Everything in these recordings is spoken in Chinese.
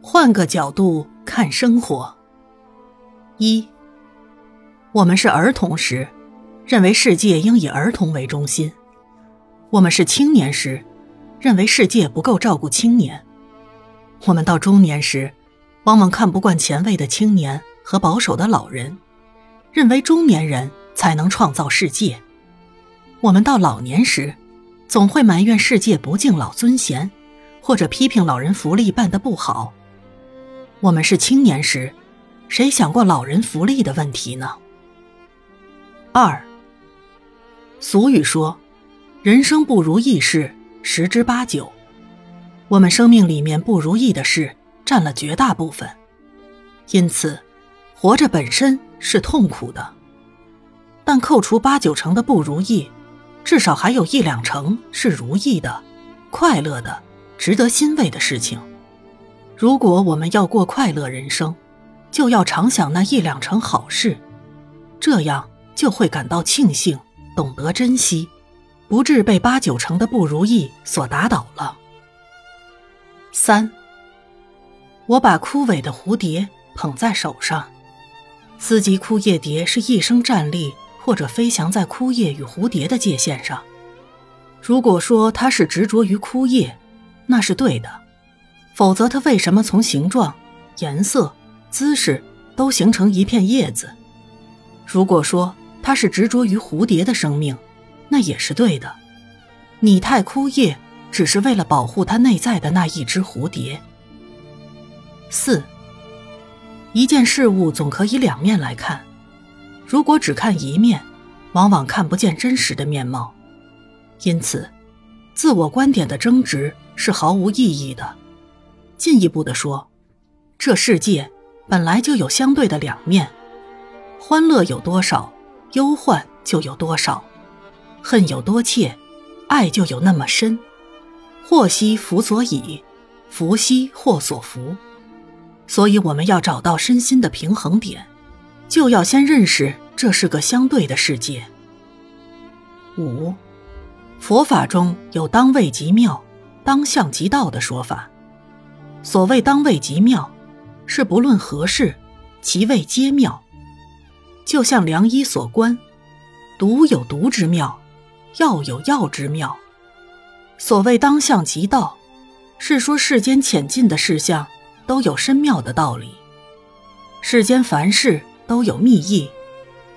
换个角度看生活。一，我们是儿童时，认为世界应以儿童为中心；我们是青年时，认为世界不够照顾青年；我们到中年时，往往看不惯前卫的青年和保守的老人，认为中年人才能创造世界；我们到老年时，总会埋怨世界不敬老尊贤。或者批评老人福利办得不好。我们是青年时，谁想过老人福利的问题呢？二。俗语说：“人生不如意事十之八九。”我们生命里面不如意的事占了绝大部分，因此，活着本身是痛苦的。但扣除八九成的不如意，至少还有一两成是如意的、快乐的。值得欣慰的事情，如果我们要过快乐人生，就要常想那一两成好事，这样就会感到庆幸，懂得珍惜，不至被八九成的不如意所打倒了。三，我把枯萎的蝴蝶捧在手上，斯吉枯叶蝶是一生站立或者飞翔在枯叶与蝴蝶的界限上。如果说它是执着于枯叶，那是对的，否则它为什么从形状、颜色、姿势都形成一片叶子？如果说它是执着于蝴蝶的生命，那也是对的。拟态枯叶只是为了保护它内在的那一只蝴蝶。四，一件事物总可以两面来看，如果只看一面，往往看不见真实的面貌。因此，自我观点的争执。是毫无意义的。进一步的说，这世界本来就有相对的两面，欢乐有多少，忧患就有多少；恨有多切，爱就有那么深。祸兮福所倚，福兮祸所伏。所以，我们要找到身心的平衡点，就要先认识这是个相对的世界。五，佛法中有当位即妙。当相即道的说法，所谓当位极妙，是不论何事，其位皆妙。就像良医所观，毒有毒之妙，药有药之妙。所谓当相即道，是说世间浅近的事项都有深妙的道理，世间凡事都有密意，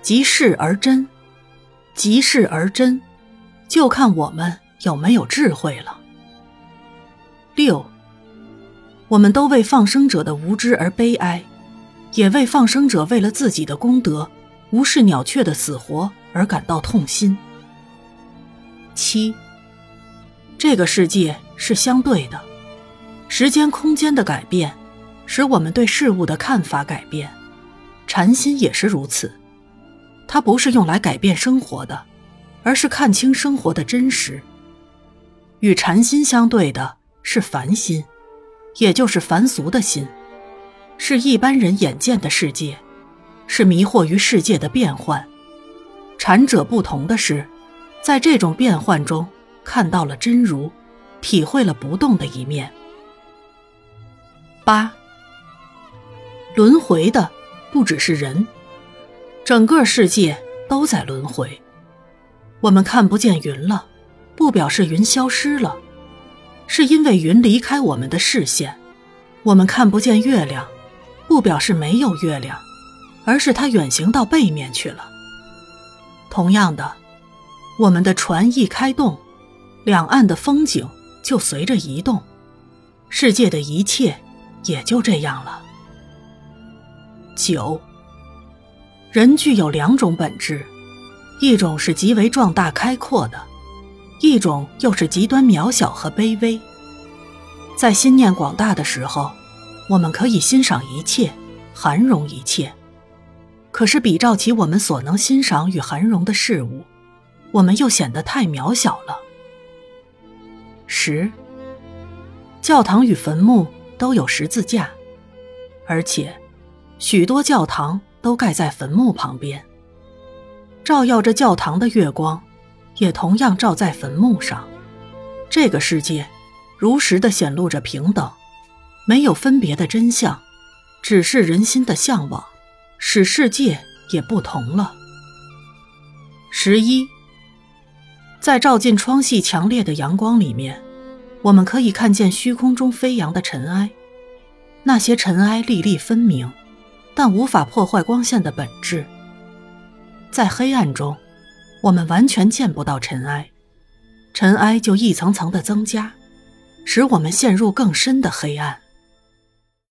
即事而真，即事而真，就看我们有没有智慧了。六，我们都为放生者的无知而悲哀，也为放生者为了自己的功德无视鸟雀的死活而感到痛心。七，这个世界是相对的，时间空间的改变，使我们对事物的看法改变，禅心也是如此，它不是用来改变生活的，而是看清生活的真实。与禅心相对的。是凡心，也就是凡俗的心，是一般人眼见的世界，是迷惑于世界的变幻。禅者不同的是，在这种变幻中看到了真如，体会了不动的一面。八，轮回的不只是人，整个世界都在轮回。我们看不见云了，不表示云消失了。是因为云离开我们的视线，我们看不见月亮，不表示没有月亮，而是它远行到背面去了。同样的，我们的船一开动，两岸的风景就随着移动，世界的一切也就这样了。九，人具有两种本质，一种是极为壮大开阔的。一种又是极端渺小和卑微。在心念广大的时候，我们可以欣赏一切，涵容一切；可是比照起我们所能欣赏与涵容的事物，我们又显得太渺小了。十，教堂与坟墓都有十字架，而且许多教堂都盖在坟墓旁边，照耀着教堂的月光。也同样照在坟墓上，这个世界如实的显露着平等，没有分别的真相，只是人心的向往，使世界也不同了。十一，在照进窗隙强烈的阳光里面，我们可以看见虚空中飞扬的尘埃，那些尘埃粒粒分明，但无法破坏光线的本质。在黑暗中，我们完全见不到尘埃，尘埃就一层层的增加，使我们陷入更深的黑暗。